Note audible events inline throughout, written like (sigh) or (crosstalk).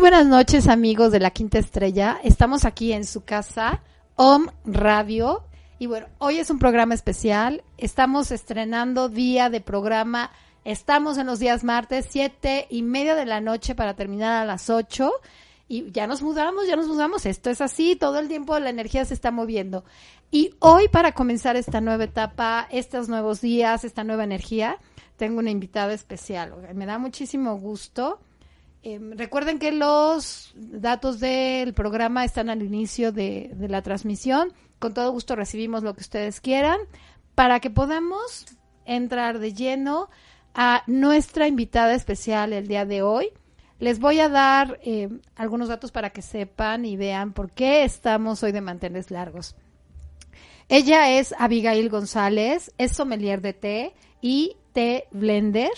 Buenas noches amigos de la Quinta Estrella. Estamos aquí en su casa, OM Radio. Y bueno, hoy es un programa especial. Estamos estrenando día de programa. Estamos en los días martes, siete y media de la noche para terminar a las ocho. Y ya nos mudamos, ya nos mudamos. Esto es así, todo el tiempo la energía se está moviendo. Y hoy para comenzar esta nueva etapa, estos nuevos días, esta nueva energía, tengo una invitada especial. Me da muchísimo gusto Em, recuerden que los datos del programa están al inicio de, la transmisión. Con todo gusto recibimos lo que ustedes quieran para que podamos entrar de lleno a nuestra invitada especial el día de hoy. Les voy a dar em, algunos datos para que sepan y vean por qué estamos hoy de mantenerles largos. Ella es Abigail González, es sommelier de té y té blender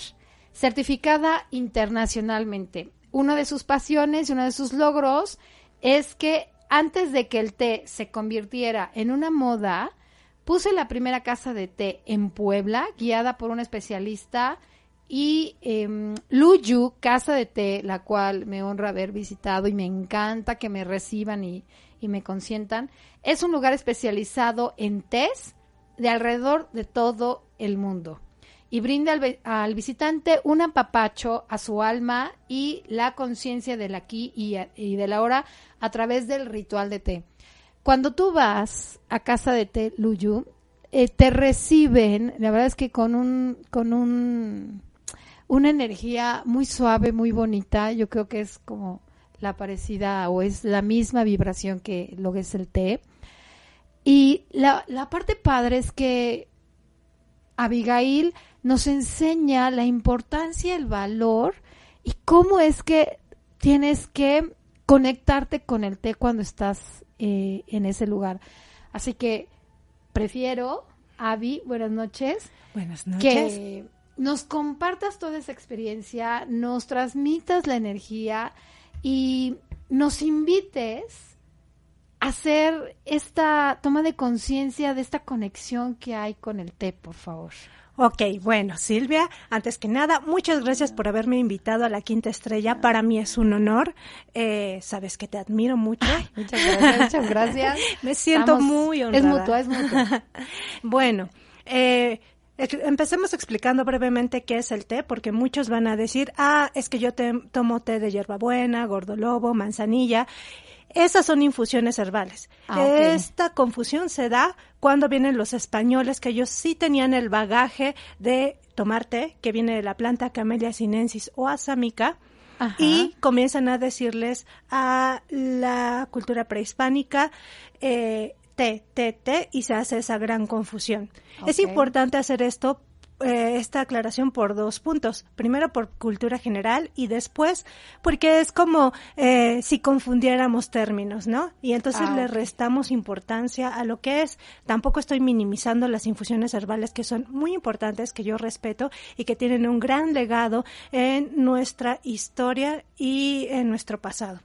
certificada internacionalmente. Una de sus pasiones y uno de sus logros es que antes de que el té se convirtiera en una moda, puse la primera casa de té en Puebla, guiada por un especialista, y eh, Luyu, casa de té, la cual me honra haber visitado y me encanta que me reciban y, y me consientan, es un lugar especializado en tés de alrededor de todo el mundo y brinda al, visitante un apapacho a su alma y la conciencia del aquí y, y de la ahora a través del ritual de té. Cuando tú vas a casa de té Luyu, eh, te reciben, la verdad es que con un, con un, una energía muy suave, muy bonita, yo creo que es como la parecida o es la misma vibración que lo que es el té. Y la, la parte padre es que Abigail nos enseña la importancia, el valor y cómo es que tienes que conectarte con el té cuando estás eh, en ese lugar. Así que prefiero, Avi, buenas noches. Buenas noches. Que nos compartas toda esa experiencia, nos transmitas la energía y nos invites a hacer esta toma de conciencia de esta conexión que hay con el té, por favor. Ok, bueno, Silvia, antes que nada, muchas gracias por haberme invitado a la Quinta Estrella. Para mí es un honor. Eh, sabes que te admiro mucho. muchas gracias, muchas gracias. (laughs) Me siento muy honrada. Es mutuo, es mutuo. (laughs) bueno, eh, Empecemos explicando brevemente qué es el té, porque muchos van a decir, ah, es que yo te, tomo té de hierbabuena, gordolobo, manzanilla. Esas son infusiones herbales. Ah, Esta confusión se da cuando vienen los españoles, que ellos sí tenían el bagaje de tomar té, que viene de la planta Camellia sinensis o asamica, y comienzan a decirles a la cultura prehispánica, eh, té, té, té, y se hace esa gran confusión. Es importante hacer esto eh, esta aclaración por dos puntos. Primero por cultura general y después porque es como eh, si confundiéramos términos, ¿no? Y entonces ah, le restamos importancia a lo que es. Tampoco estoy minimizando las infusiones herbales que son muy importantes, que yo respeto y que tienen un gran legado en nuestra historia y en nuestro pasado.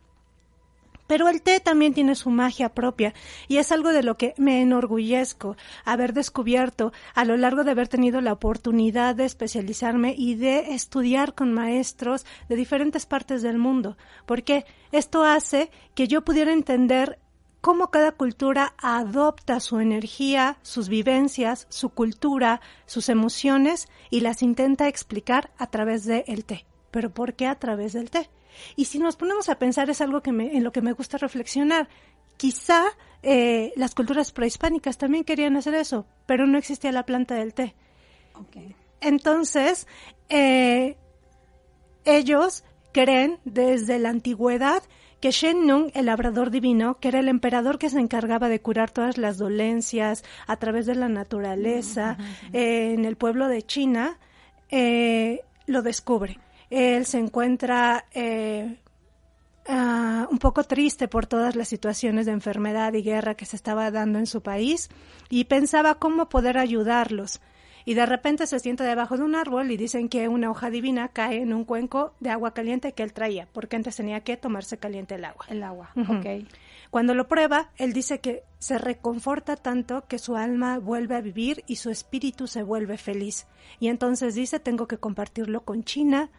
Pero el té también tiene su magia propia y es algo de lo que me enorgullezco haber descubierto a lo largo de haber tenido la oportunidad de especializarme y de estudiar con maestros de diferentes partes del mundo, porque esto hace que yo pudiera entender cómo cada cultura adopta su energía, sus vivencias, su cultura, sus emociones y las intenta explicar a través del té. ¿Pero por qué a través del té? Y si nos ponemos a pensar es algo que me, en lo que me gusta reflexionar. Quizá eh, las culturas prehispánicas también querían hacer eso, pero no existía la planta del té. Entonces, eh, ellos creen desde la antigüedad que Shen Nung, el labrador divino, que era el emperador que se encargaba de curar todas las dolencias a través de la naturaleza en el pueblo de China, eh, lo descubre. Él se encuentra eh, ah, un poco triste por todas las situaciones de enfermedad y guerra que se estaba dando en su país y pensaba cómo poder ayudarlos. Y de repente se sienta debajo de un árbol y dicen que una hoja divina cae en un cuenco de agua caliente que él traía, porque antes tenía que tomarse caliente el agua. El agua. Cuando lo prueba, él dice que se reconforta tanto que su alma vuelve a vivir y su espíritu se vuelve feliz. Y entonces dice, tengo que compartirlo con China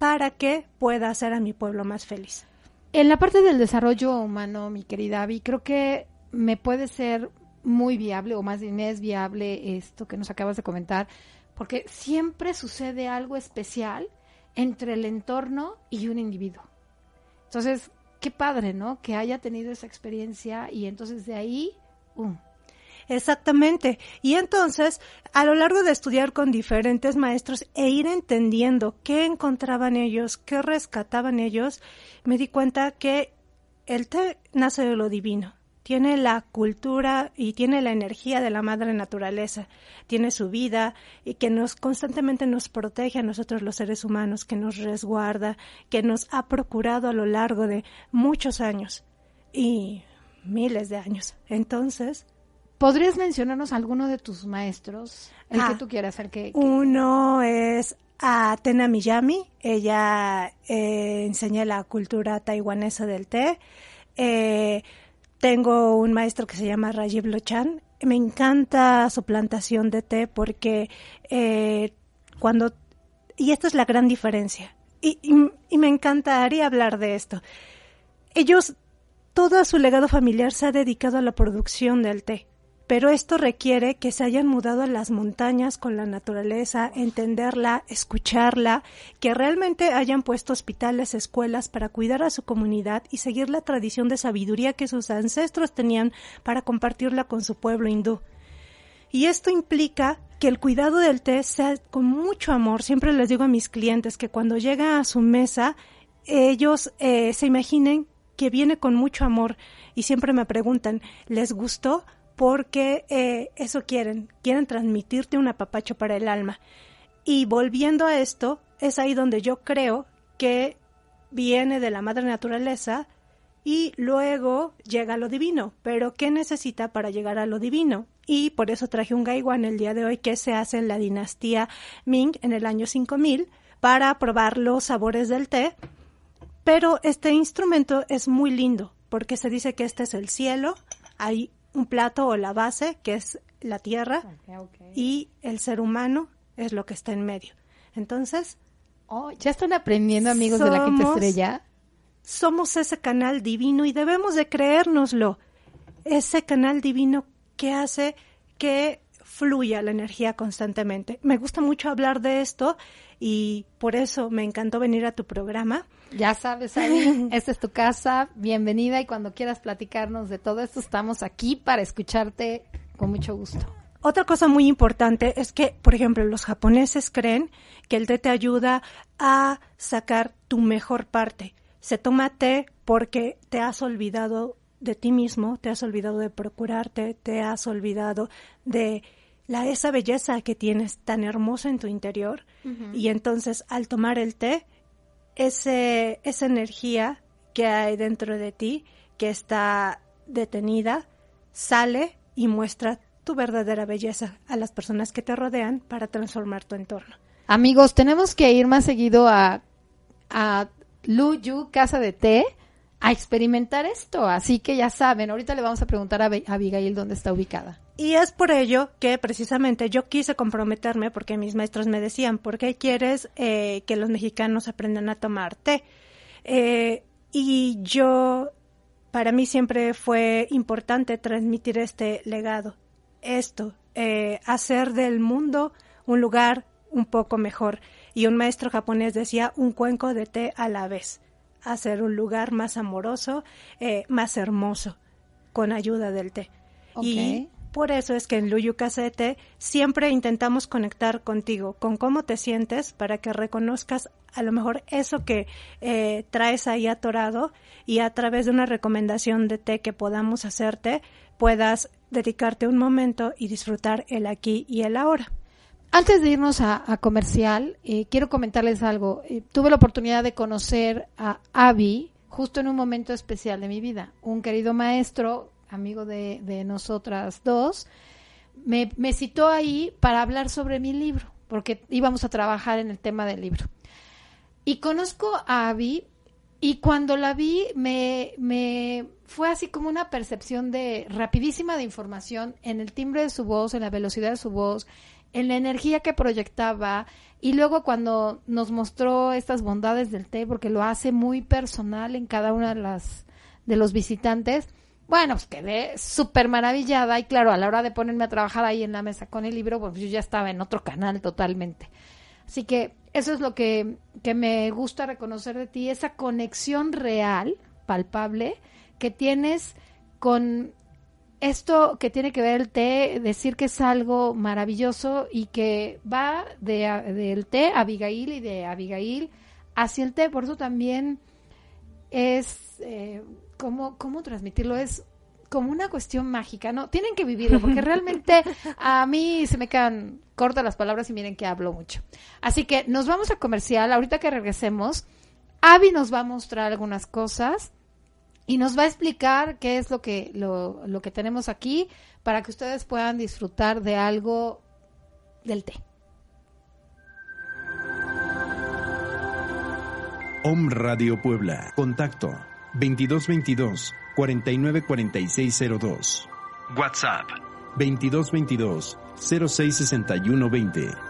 para que pueda hacer a mi pueblo más feliz. En la parte del desarrollo humano, mi querida Abby, creo que me puede ser muy viable, o más bien es viable esto que nos acabas de comentar, porque siempre sucede algo especial entre el entorno y un individuo. Entonces, qué padre, ¿no? Que haya tenido esa experiencia y entonces de ahí, ¡um! Exactamente. Y entonces, a lo largo de estudiar con diferentes maestros e ir entendiendo qué encontraban ellos, qué rescataban ellos, me di cuenta que el té nace de lo divino. Tiene la cultura y tiene la energía de la madre naturaleza. Tiene su vida y que nos constantemente nos protege a nosotros los seres humanos, que nos resguarda, que nos ha procurado a lo largo de muchos años y miles de años. Entonces, ¿Podrías mencionarnos alguno de tus maestros? El Ah, que tú quieras, el que... que- Uno es Atena Miyami, ella eh, enseña la cultura taiwanesa del té. Eh, tengo un maestro que se llama Rajiv Lochan. Me encanta su plantación de té porque eh, cuando... Y esta es la gran diferencia. Y, y- y me encantaría hablar de esto. Ellos, todo su legado familiar se ha dedicado a la producción del té. Pero esto requiere que se hayan mudado a las montañas con la naturaleza, entenderla, escucharla, que realmente hayan puesto hospitales, escuelas para cuidar a su comunidad y seguir la tradición de sabiduría que sus ancestros tenían para compartirla con su pueblo hindú. Y esto implica que el cuidado del té sea con mucho amor. Siempre les digo a mis clientes que cuando llega a su mesa, ellos eh, se imaginen que viene con mucho amor y siempre me preguntan, ¿les gustó? Porque eh, eso quieren, quieren transmitirte un apapacho para el alma. Y volviendo a esto, es ahí donde yo creo que viene de la madre naturaleza y luego llega a lo divino. Pero ¿qué necesita para llegar a lo divino? Y por eso traje un gaiwan el día de hoy que se hace en la dinastía Ming en el año 5000 para probar los sabores del té. Pero este instrumento es muy lindo porque se dice que este es el cielo, hay un plato o la base que es la tierra y el ser humano es lo que está en medio. Entonces, Oh, ya están aprendiendo, amigos de la Quinta Estrella. somos ese canal divino y debemos de creérnoslo. Ese canal divino que hace que fluya la energía constantemente. Me gusta mucho hablar de esto y por eso me encantó venir a tu programa. Ya sabes, Abby, (laughs) esta es tu casa, bienvenida y cuando quieras platicarnos de todo esto, estamos aquí para escucharte con mucho gusto. Otra cosa muy importante es que, por ejemplo, los japoneses creen que el té te ayuda a sacar tu mejor parte. Se toma té porque te has olvidado de ti mismo, te has olvidado de procurarte, te has olvidado de la esa belleza que tienes tan hermosa en tu interior. Y entonces al tomar el té ese esa energía que hay dentro de ti que está detenida sale y muestra tu verdadera belleza a las personas que te rodean para transformar tu entorno. Amigos, tenemos que ir más seguido a, a Luyu, Casa de Té, a experimentar esto. Así que ya saben, ahorita le vamos a preguntar a Abigail dónde está ubicada. Y es por ello que precisamente yo quise comprometerme porque mis maestros me decían, ¿por qué quieres eh, que los mexicanos aprendan a tomar té? Eh, y yo, para mí siempre fue importante transmitir este legado, esto, eh, hacer del mundo un lugar un poco mejor. Y un maestro japonés decía, un cuenco de té a la vez, hacer un lugar más amoroso, eh, más hermoso, con ayuda del té. Y por eso es que en Luyu Casete siempre intentamos conectar contigo, con cómo te sientes, para que reconozcas a lo mejor eso que eh, traes ahí atorado y a través de una recomendación de té que podamos hacerte, puedas dedicarte un momento y disfrutar el aquí y el ahora. Antes de irnos a, comercial, eh, quiero comentarles algo. Eh, tuve la oportunidad de conocer a Avi justo en un momento especial de mi vida. Un querido maestro, amigo de, nosotras dos, me, citó ahí para hablar sobre mi libro, porque íbamos a trabajar en el tema del libro. Y conozco a Avi y cuando la vi me, me fue así como una percepción de rapidísima de información en el timbre de su voz, en la velocidad de su voz, en la energía que proyectaba y luego cuando nos mostró estas bondades del té, porque lo hace muy personal en cada una de las de los visitantes, bueno, pues quedé súper maravillada y claro, a la hora de ponerme a trabajar ahí en la mesa con el libro, pues yo ya estaba en otro canal totalmente. Así que eso es lo que, que me gusta reconocer de ti, esa conexión real, palpable, que tienes con esto que tiene que ver el té, decir que es algo maravilloso y que va de, del té a Abigail y de Abigail hacia el té, por eso también es, eh, ¿cómo, ¿cómo transmitirlo? Es como una cuestión mágica, ¿no? Tienen que vivirlo, porque (laughs) realmente a mí se me quedan cortas las palabras y miren que hablo mucho. Así que nos vamos a comercial, ahorita que regresemos, Avi nos va a mostrar algunas cosas y nos va a explicar qué es lo que, lo, lo que tenemos aquí para que ustedes puedan disfrutar de algo del té. Om Radio Puebla. Contacto 2222 494602. WhatsApp 2222 066120.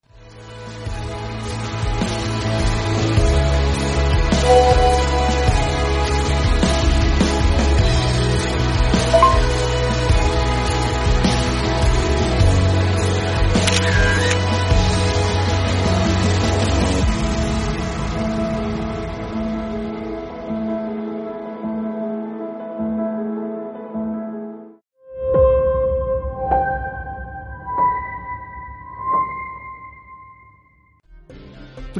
Thank you.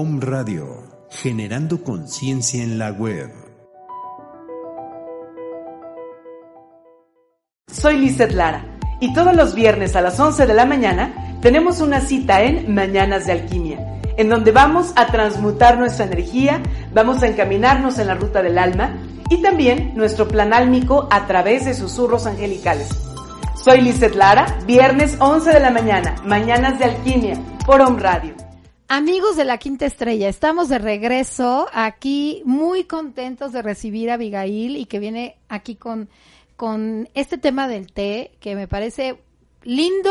Om Radio, generando conciencia en la web. Soy Lizeth Lara y todos los viernes a las 11 de la mañana tenemos una cita en Mañanas de Alquimia, en donde vamos a transmutar nuestra energía, vamos a encaminarnos en la ruta del alma y también nuestro plan álmico a través de susurros angelicales. Soy Lizeth Lara, viernes 11 de la mañana, Mañanas de Alquimia, por Om Radio. Amigos de la Quinta Estrella, estamos de regreso aquí muy contentos de recibir a Abigail y que viene aquí con, con este tema del té que me parece lindo,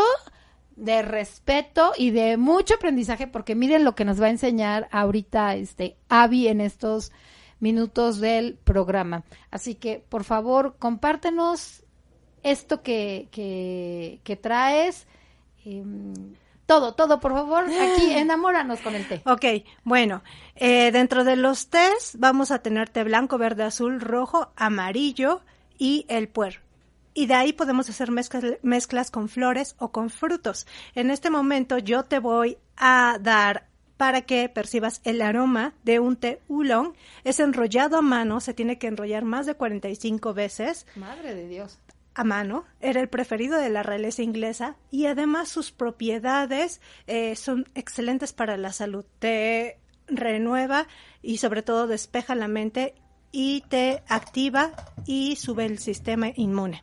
de respeto y de mucho aprendizaje porque miren lo que nos va a enseñar ahorita este Avi en estos minutos del programa. Así que por favor compártenos esto que, que, que traes. Em, todo, todo, por favor, aquí (gasps) enamóranos con el té. Ok, bueno, eh, dentro de los tés vamos a tener té blanco, verde, azul, rojo, amarillo y el puer. Y de ahí podemos hacer mezclas, mezclas con flores o con frutos. En este momento yo te voy a dar para que percibas el aroma de un té oolong. Es enrollado a mano, se tiene que enrollar más de 45 veces. Madre de Dios a mano, era el preferido de la realeza inglesa y además sus propiedades eh, son excelentes para la salud. Te renueva y sobre todo despeja la mente y te activa y sube el sistema inmune.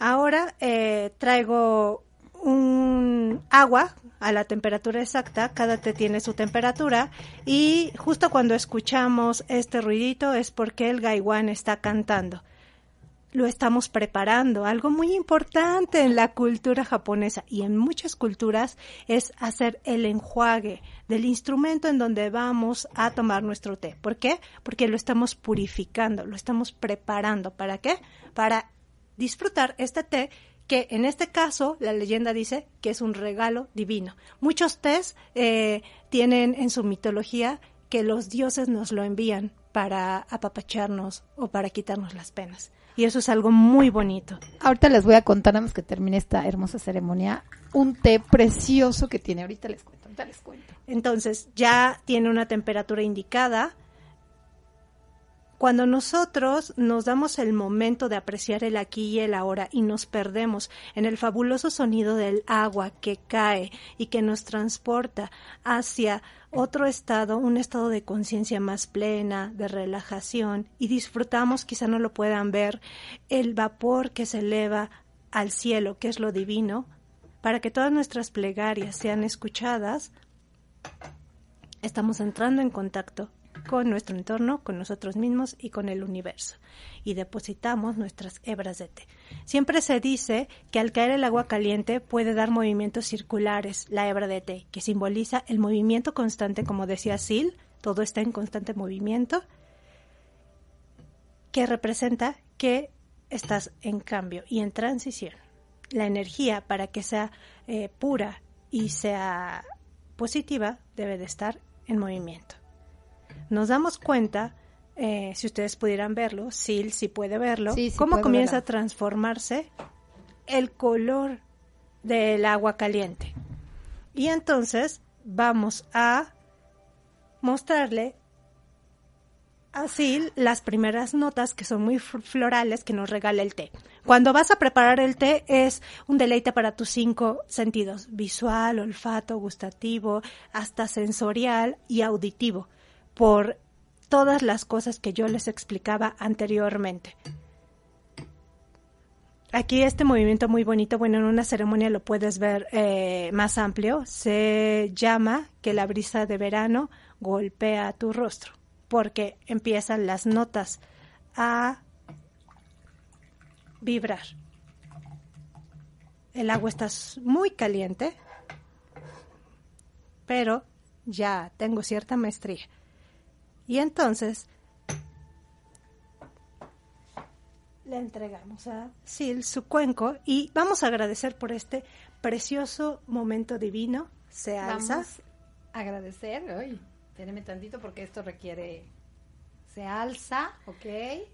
Ahora eh, traigo un agua a la temperatura exacta, cada té tiene su temperatura y justo cuando escuchamos este ruidito es porque el gaiwan está cantando. Lo estamos preparando. Algo muy importante en la cultura japonesa y en muchas culturas es hacer el enjuague del instrumento en donde vamos a tomar nuestro té. ¿Por qué? Porque lo estamos purificando, lo estamos preparando. ¿Para qué? Para disfrutar este té que en este caso la leyenda dice que es un regalo divino. Muchos tés eh, tienen en su mitología que los dioses nos lo envían para apapacharnos o para quitarnos las penas. Y eso es algo muy bonito. Ahorita les voy a contar, antes que termine esta hermosa ceremonia, un té precioso que tiene. Ahorita les cuento, ahorita les cuento. Entonces, ya tiene una temperatura indicada, cuando nosotros nos damos el momento de apreciar el aquí y el ahora y nos perdemos en el fabuloso sonido del agua que cae y que nos transporta hacia otro estado, un estado de conciencia más plena, de relajación, y disfrutamos, quizá no lo puedan ver, el vapor que se eleva al cielo, que es lo divino, para que todas nuestras plegarias sean escuchadas, estamos entrando en contacto con nuestro entorno, con nosotros mismos y con el universo. Y depositamos nuestras hebras de té. Siempre se dice que al caer el agua caliente puede dar movimientos circulares, la hebra de té, que simboliza el movimiento constante, como decía Sil, todo está en constante movimiento, que representa que estás en cambio y en transición. La energía para que sea eh, pura y sea positiva debe de estar en movimiento nos damos cuenta, eh, si ustedes pudieran verlo, Sil si puede verlo, cómo comienza a transformarse el color del agua caliente. Y entonces vamos a mostrarle a Sil las primeras notas que son muy florales que nos regala el té. Cuando vas a preparar el té es un deleite para tus cinco sentidos, visual, olfato, gustativo, hasta sensorial y auditivo por todas las cosas que yo les explicaba anteriormente. Aquí este movimiento muy bonito, bueno, en una ceremonia lo puedes ver eh, más amplio, se llama que la brisa de verano golpea tu rostro, porque empiezan las notas a vibrar. El agua está muy caliente, pero ya tengo cierta maestría. Y entonces le entregamos a Sil su cuenco y vamos a agradecer por este precioso momento divino. Se alza. Vamos a agradecer. Ay, espérenme tantito porque esto requiere. Se alza, ok.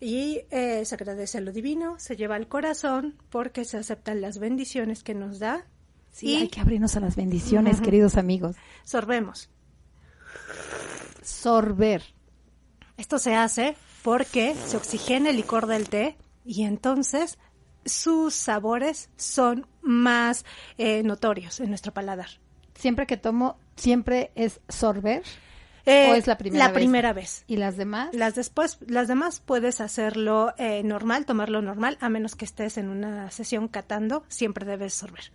Y eh, se agradece lo divino, se lleva al corazón porque se aceptan las bendiciones que nos da. Sí, hay que abrirnos a las bendiciones, queridos amigos. Sorbemos. Sorber. Esto se hace porque se oxigena el licor del té y entonces sus sabores son más eh, notorios en nuestro paladar. Siempre que tomo, siempre es sorber. ¿O es la primera la vez? primera vez. ¿Y las demás? Las después, las demás puedes hacerlo eh, normal, tomarlo normal, a menos que estés en una sesión catando, siempre debes sorber.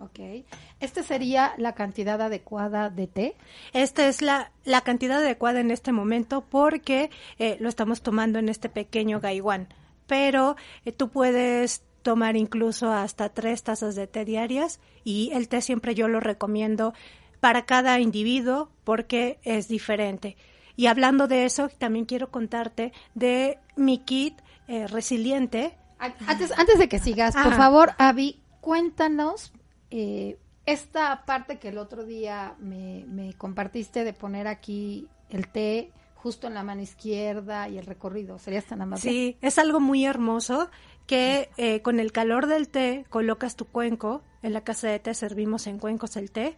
Ok. ¿Esta sería la cantidad adecuada de té? Esta es la, la cantidad adecuada en este momento porque eh, lo estamos tomando en este pequeño gaiwan. Pero eh, tú puedes tomar incluso hasta tres tazas de té diarias y el té siempre yo lo recomiendo para cada individuo porque es diferente. Y hablando de eso, también quiero contarte de mi kit eh, resiliente. Antes, antes de que sigas, por favor, Avi, cuéntanos eh, esta parte que el otro día me, compartiste de poner aquí el té justo en la mano izquierda y el recorrido, ¿serías tan amable? Sí, es algo muy hermoso que eh, con el calor del té colocas tu cuenco, en la casa de té servimos en cuencos el té,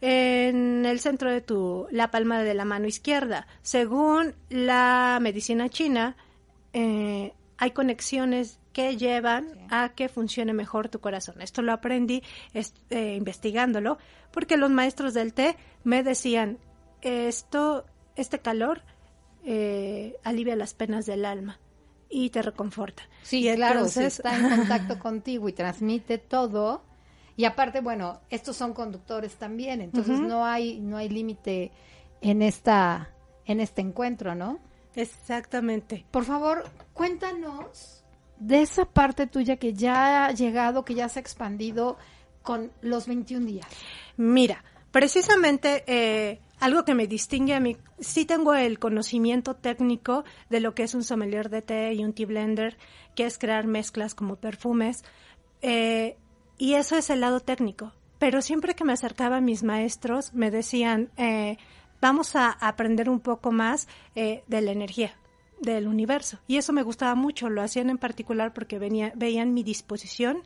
en el centro de tu, la palma de la mano izquierda. Según la medicina china, eh, hay conexiones que llevan a que funcione mejor tu corazón. Esto lo aprendí eh, investigándolo, porque los maestros del té me decían, esto, este calor eh, alivia las penas del alma. y te reconforta. Sí, y claro, está en contacto (laughs) contigo y transmite todo. Y aparte, bueno, estos son conductores también, entonces no hay no hay límite en esta en este encuentro, ¿no? Exactamente. Por favor, cuéntanos de esa parte tuya que ya ha llegado, que ya se ha expandido con los 21 días. Mira, precisamente eh, algo que me distingue a mí, sí tengo el conocimiento técnico de lo que es un sommelier de té y un tea blender, que es crear mezclas como perfumes, eh, y eso es el lado técnico. Pero siempre que me acercaba a mis maestros, me decían, eh, vamos a aprender un poco más eh, de la energía del universo. Y eso me gustaba mucho, lo hacían en particular porque venía, veían mi disposición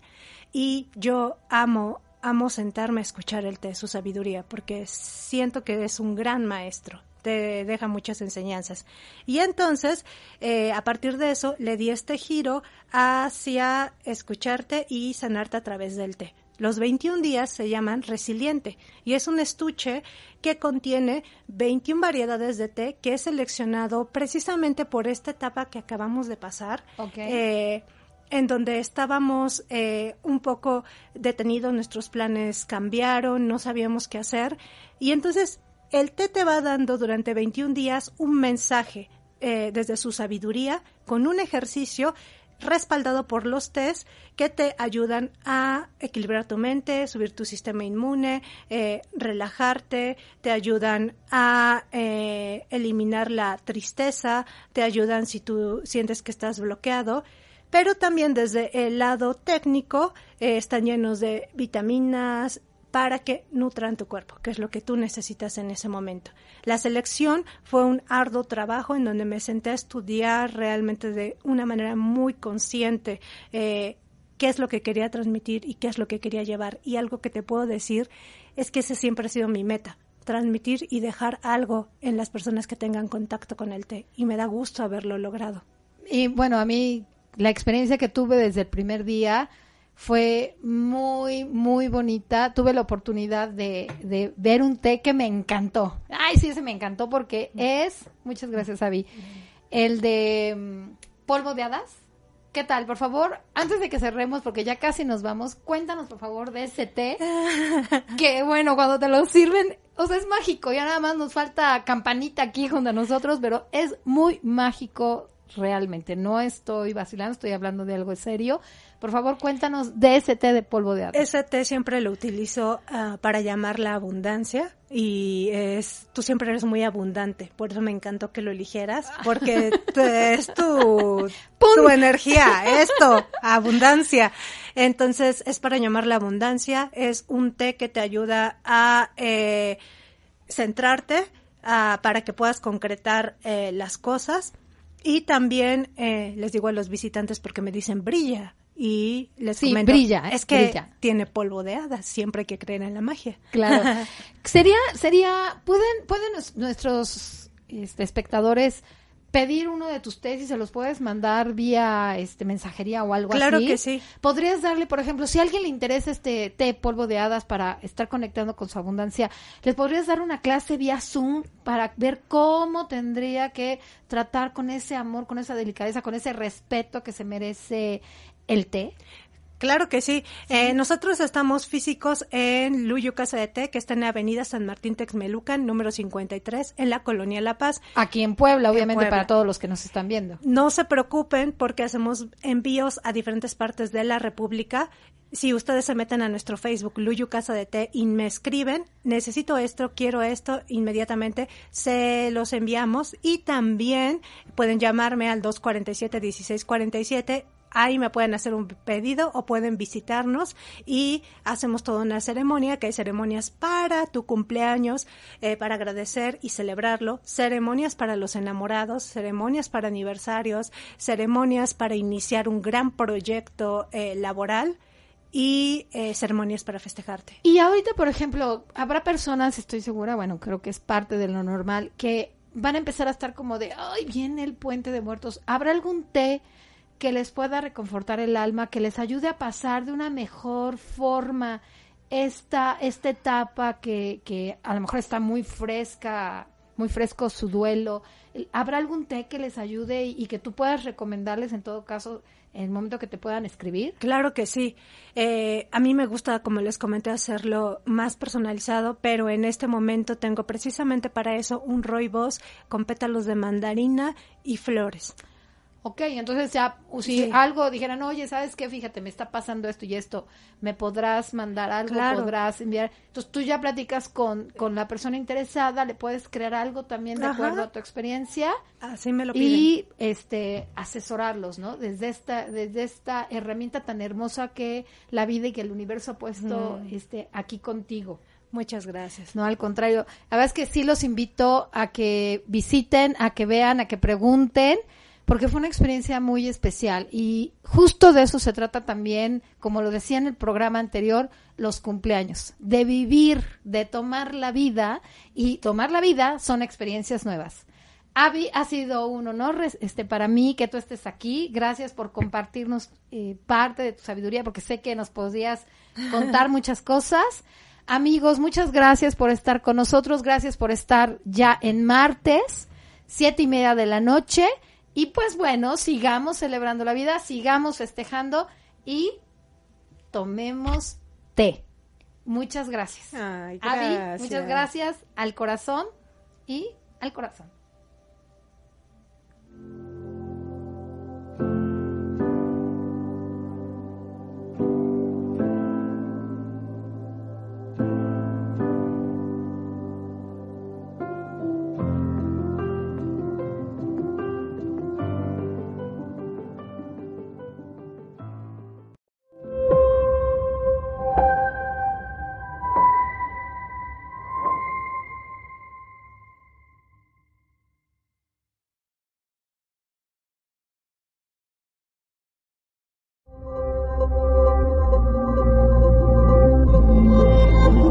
y yo amo, amo sentarme a escuchar el té, su sabiduría, porque siento que es un gran maestro, te deja muchas enseñanzas. Y entonces, eh, a partir de eso, le di este giro hacia escucharte y sanarte a través del té. Los 21 días se llaman resiliente y es un estuche que contiene 21 variedades de té que he seleccionado precisamente por esta etapa que acabamos de pasar. Eh, en donde estábamos eh, un poco detenidos, nuestros planes cambiaron, no sabíamos qué hacer. Y entonces el té te va dando durante 21 días un mensaje eh, desde su sabiduría con un ejercicio respaldado por los test que te ayudan a equilibrar tu mente, subir tu sistema inmune, eh, relajarte, te ayudan a eh, eliminar la tristeza, te ayudan si tú sientes que estás bloqueado. Pero también desde el lado técnico eh, están llenos de vitaminas para que nutran tu cuerpo, que es lo que tú necesitas en ese momento. La selección fue un arduo trabajo en donde me senté a estudiar realmente de una manera muy consciente eh, qué es lo que quería transmitir y qué es lo que quería llevar. Y algo que te puedo decir es que ese siempre ha sido mi meta, transmitir y dejar algo en las personas que tengan contacto con el té. Y me da gusto haberlo logrado. Y bueno, a mí la experiencia que tuve desde el primer día fue muy, muy bonita. Tuve la oportunidad de, de ver un té que me encantó. Ay, sí, ese me encantó porque es, muchas gracias, Avi, el de mm, polvo de hadas. ¿Qué tal? Por favor, antes de que cerremos, porque ya casi nos vamos, cuéntanos por favor de ese té. (laughs) que bueno, cuando te lo sirven, o sea, es mágico. Ya nada más nos falta campanita aquí junto a nosotros, pero es muy mágico realmente. No estoy vacilando, estoy hablando de algo serio. Por favor, cuéntanos de ese té de polvo de hadas. Ese té siempre lo utilizo ah, para llamar la abundancia y es tú siempre eres muy abundante, por eso me encantó que lo eligieras porque (laughs) te- es tu, tu energía, esto, abundancia. Entonces es para llamar la abundancia, es un té que te ayuda a eh, centrarte ah, para que puedas concretar eh, las cosas y también eh, les digo a los visitantes porque me dicen brilla y les Sí, comento brilla, eh, es que brilla. tiene polvo de hadas siempre hay que creer en la magia Claro. (laughs) sería, sería, pueden, pueden nuestros este, espectadores pedir uno de tus y se los puedes mandar vía este mensajería o algo Claro así. que sí. Podrías darle, por ejemplo, si a alguien le interesa este té polvo de hadas para estar conectando con su abundancia, les podrías dar una clase vía Zoom para ver cómo tendría que tratar con ese amor, con esa delicadeza, con ese respeto que se merece el té. Claro que sí. Eh, nosotros estamos físicos en Luyu Casa de Té, que está en la Avenida San Martín Texmelucan, número 53, en la Colonia La Paz. Aquí en Puebla, obviamente, Puebla. para todos los que nos están viendo. No se preocupen porque hacemos envíos a diferentes partes de la República. Si ustedes se meten a nuestro Facebook, Luyu Casa de Té, y me escriben, necesito esto, quiero esto, inmediatamente se los enviamos. Y también pueden llamarme al 247-1647. Ahí me pueden hacer un pedido o pueden visitarnos y hacemos toda una ceremonia, que hay ceremonias para tu cumpleaños, eh, para agradecer y celebrarlo, ceremonias para los enamorados, ceremonias para aniversarios, ceremonias para iniciar un gran proyecto eh, laboral y eh, ceremonias para festejarte. Y ahorita, por ejemplo, habrá personas, estoy segura, bueno, creo que es parte de lo normal, que van a empezar a estar como de, ay, viene el puente de muertos. ¿Habrá algún té que les pueda reconfortar el alma, que les ayude a pasar de una mejor forma esta, esta etapa que, que a lo mejor está muy fresca, muy fresco su duelo. ¿Habrá algún té que les ayude y, que tú puedas recomendarles en todo caso en el momento que te puedan escribir? Claro que sí. Eh, a mí me gusta, como les comenté, hacerlo más personalizado, pero en este momento tengo precisamente para eso un rooibos con pétalos de mandarina y flores. Ok, entonces ya, si Sí. algo dijeran, oye, ¿sabes qué? Fíjate, me está pasando esto y esto, ¿me podrás mandar algo? Claro. ¿Podrás enviar? Entonces tú ya platicas con, con la persona interesada, le puedes crear algo también de Ajá. acuerdo a tu experiencia Así me lo piden. y este asesorarlos, ¿no? Desde esta desde esta herramienta tan hermosa que la vida y que el universo ha puesto Mm. este aquí contigo. Muchas gracias. No, al contrario. La verdad es que sí los invito a que visiten, a que vean, a que pregunten, porque fue una experiencia muy especial. Y justo de eso se trata también, como lo decía en el programa anterior, los cumpleaños. De vivir, de tomar la vida. Y tomar la vida son experiencias nuevas. Avi, ha sido un honor este, para mí que tú estés aquí. Gracias por compartirnos eh, parte de tu sabiduría, porque sé que nos podías contar (laughs) muchas cosas. Amigos, muchas gracias por estar con nosotros. Gracias por estar ya en martes, siete y media de la noche. Y pues bueno, sigamos celebrando la vida, sigamos festejando y tomemos té. Muchas gracias. Ay, gracias. muchas gracias al corazón y al corazón.